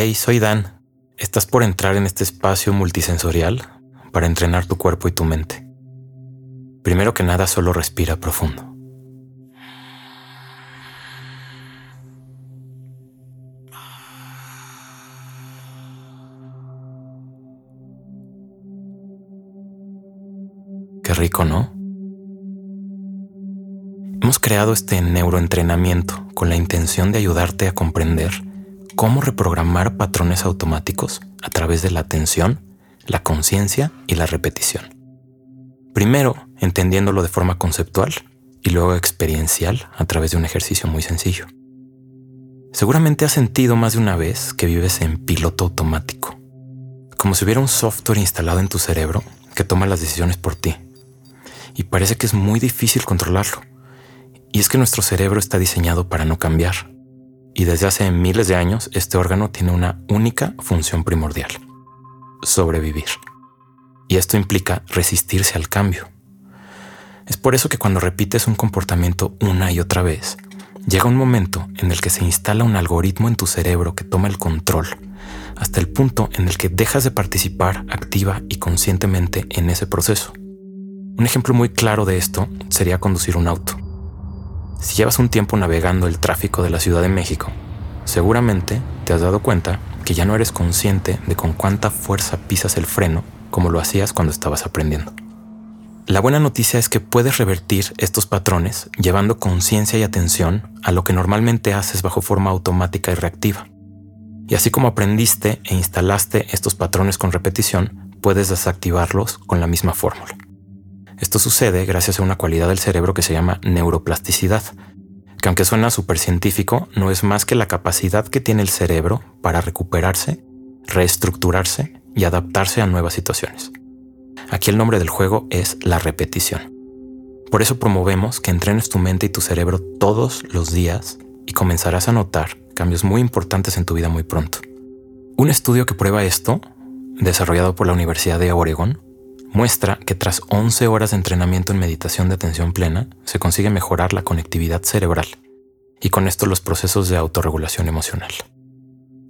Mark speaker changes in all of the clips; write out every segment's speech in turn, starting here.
Speaker 1: Hey, soy Dan. Estás por entrar en este espacio multisensorial para entrenar tu cuerpo y tu mente. Primero que nada, solo respira profundo. Qué rico, ¿no? Hemos creado este neuroentrenamiento con la intención de ayudarte a comprender cómo reprogramar patrones automáticos a través de la atención, la conciencia y la repetición. Primero, entendiéndolo de forma conceptual y luego experiencial a través de un ejercicio muy sencillo. Seguramente has sentido más de una vez que vives en piloto automático, como si hubiera un software instalado en tu cerebro que toma las decisiones por ti. Y parece que es muy difícil controlarlo y es que nuestro cerebro está diseñado para no cambiar. Y desde hace miles de años este órgano tiene una única función primordial. Sobrevivir. Y esto implica resistirse al cambio. Es por eso que cuando repites un comportamiento una y otra vez, llega un momento en el que se instala un algoritmo en tu cerebro que toma el control, hasta el punto en el que dejas de participar activa y conscientemente en ese proceso. Un ejemplo muy claro de esto sería conducir un auto. Si llevas un tiempo navegando el tráfico de la Ciudad de México, seguramente te has dado cuenta que ya no eres consciente de con cuánta fuerza pisas el freno como lo hacías cuando estabas aprendiendo. La buena noticia es que puedes revertir estos patrones llevando conciencia y atención a lo que normalmente haces bajo forma automática y reactiva. Y así como aprendiste e instalaste estos patrones con repetición, puedes desactivarlos con la misma fórmula. Esto sucede gracias a una cualidad del cerebro que se llama neuroplasticidad, que aunque suena súper científico, no es más que la capacidad que tiene el cerebro para recuperarse, reestructurarse y adaptarse a nuevas situaciones. Aquí el nombre del juego es la repetición. Por eso promovemos que entrenes tu mente y tu cerebro todos los días y comenzarás a notar cambios muy importantes en tu vida muy pronto. Un estudio que prueba esto, desarrollado por la Universidad de Oregon, muestra que tras 11 horas de entrenamiento en meditación de atención plena se consigue mejorar la conectividad cerebral y con esto los procesos de autorregulación emocional.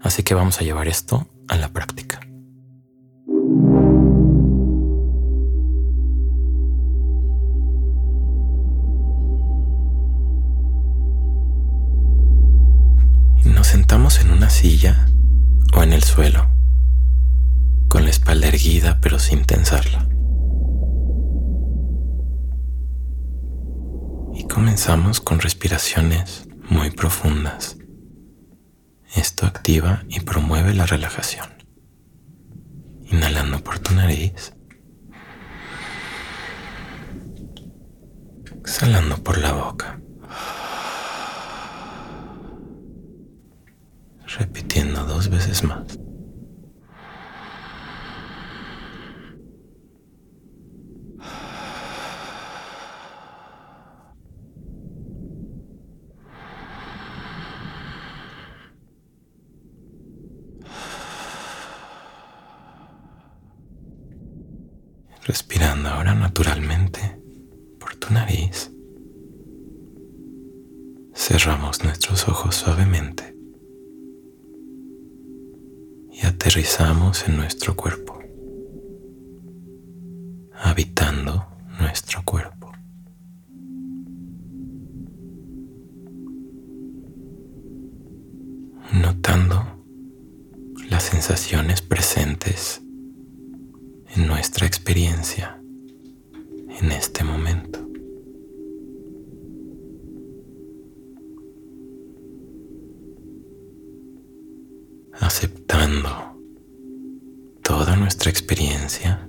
Speaker 1: Así que vamos a llevar esto a la práctica. nos sentamos en una silla o en el suelo, con la espalda erguida pero sin tensarla. Comenzamos con respiraciones muy profundas. Esto activa y promueve la relajación. Inhalando por tu nariz. Exhalando por la boca. Repitiendo dos veces más. Respirando ahora naturalmente por tu nariz. Cerramos nuestros ojos suavemente y aterrizamos en nuestro cuerpo, habitando nuestro cuerpo. Notando las sensaciones nuestra experiencia en este momento. Aceptando toda nuestra experiencia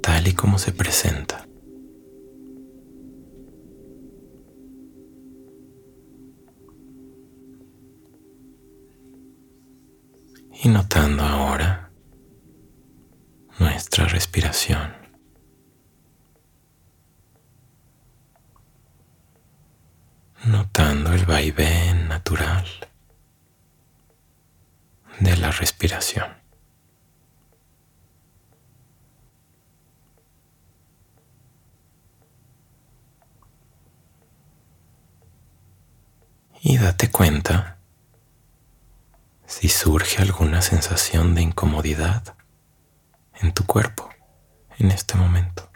Speaker 1: tal y como se presenta. Y notando Notando el vaivén natural de la respiración. Y date cuenta si surge alguna sensación de incomodidad en tu cuerpo en este momento.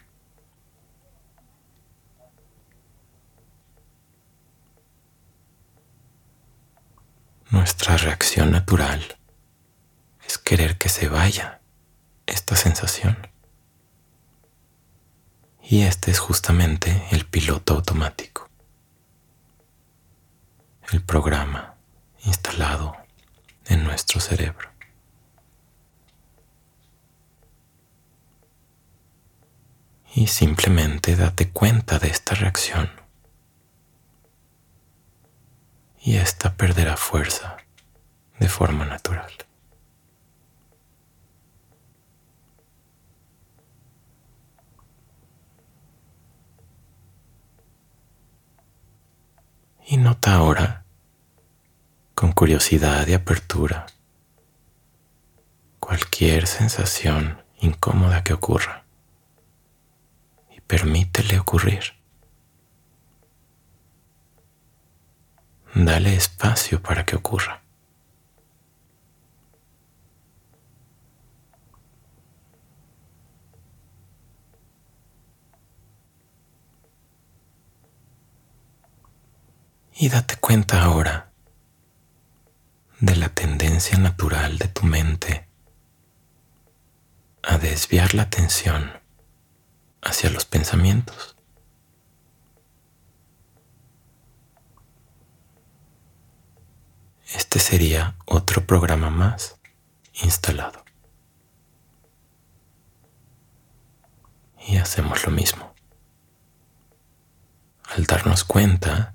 Speaker 1: Nuestra reacción natural es querer que se vaya esta sensación. Y este es justamente el piloto automático, el programa instalado en nuestro cerebro. Y simplemente date cuenta de esta reacción. Y esta perderá fuerza de forma natural. Y nota ahora con curiosidad y apertura cualquier sensación incómoda que ocurra permítele ocurrir. Dale espacio para que ocurra. Y date cuenta ahora de la tendencia natural de tu mente a desviar la atención hacia los pensamientos. Este sería otro programa más instalado. Y hacemos lo mismo. Al darnos cuenta,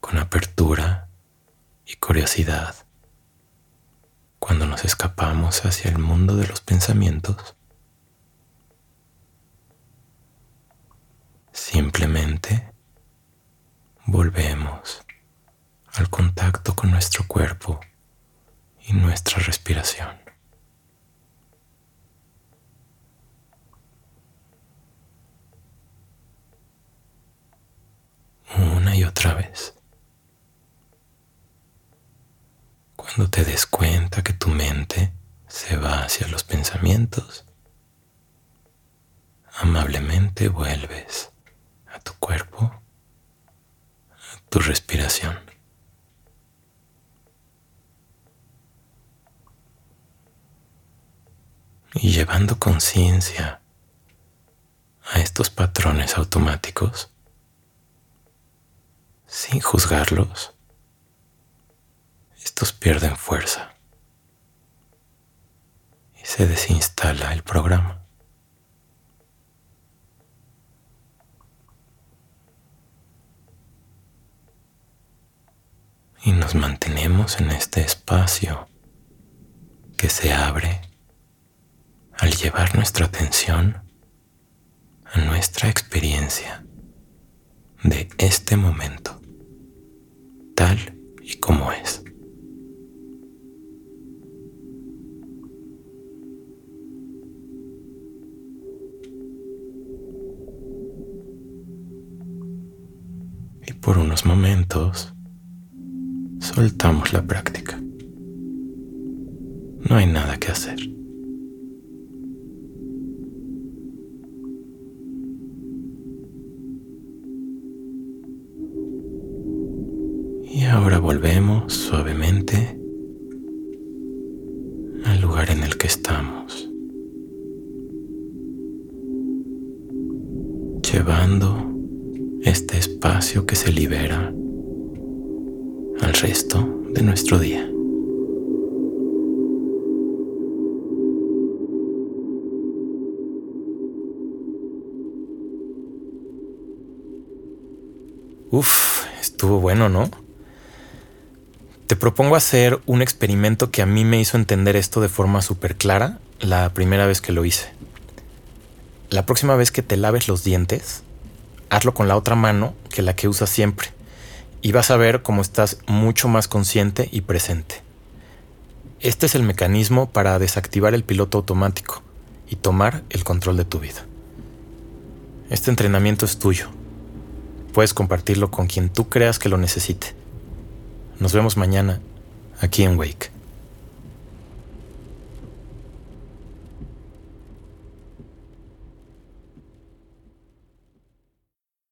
Speaker 1: con apertura y curiosidad, cuando nos escapamos hacia el mundo de los pensamientos, simplemente volvemos al contacto con nuestro cuerpo y nuestra respiración. Una y otra vez. Cuando te des cuenta que tu mente se va hacia los pensamientos, amablemente vuelves a tu cuerpo, a tu respiración. Y llevando conciencia a estos patrones automáticos, sin juzgarlos, estos pierden fuerza y se desinstala el programa. Y nos mantenemos en este espacio que se abre al llevar nuestra atención a nuestra experiencia de este momento, tal y como es. por unos momentos soltamos la práctica. No hay nada que hacer. Y ahora volvemos suavemente resto de nuestro día. Uf, estuvo bueno, ¿no? Te propongo hacer un experimento que a mí me hizo entender esto de forma súper clara la primera vez que lo hice. La próxima vez que te laves los dientes, hazlo con la otra mano que la que usas siempre y vas a ver cómo estás mucho más consciente y presente. Este es el mecanismo para desactivar el piloto automático y tomar el control de tu vida. Este entrenamiento es tuyo. Puedes compartirlo con quien tú creas que lo necesite. Nos vemos mañana aquí en Wake.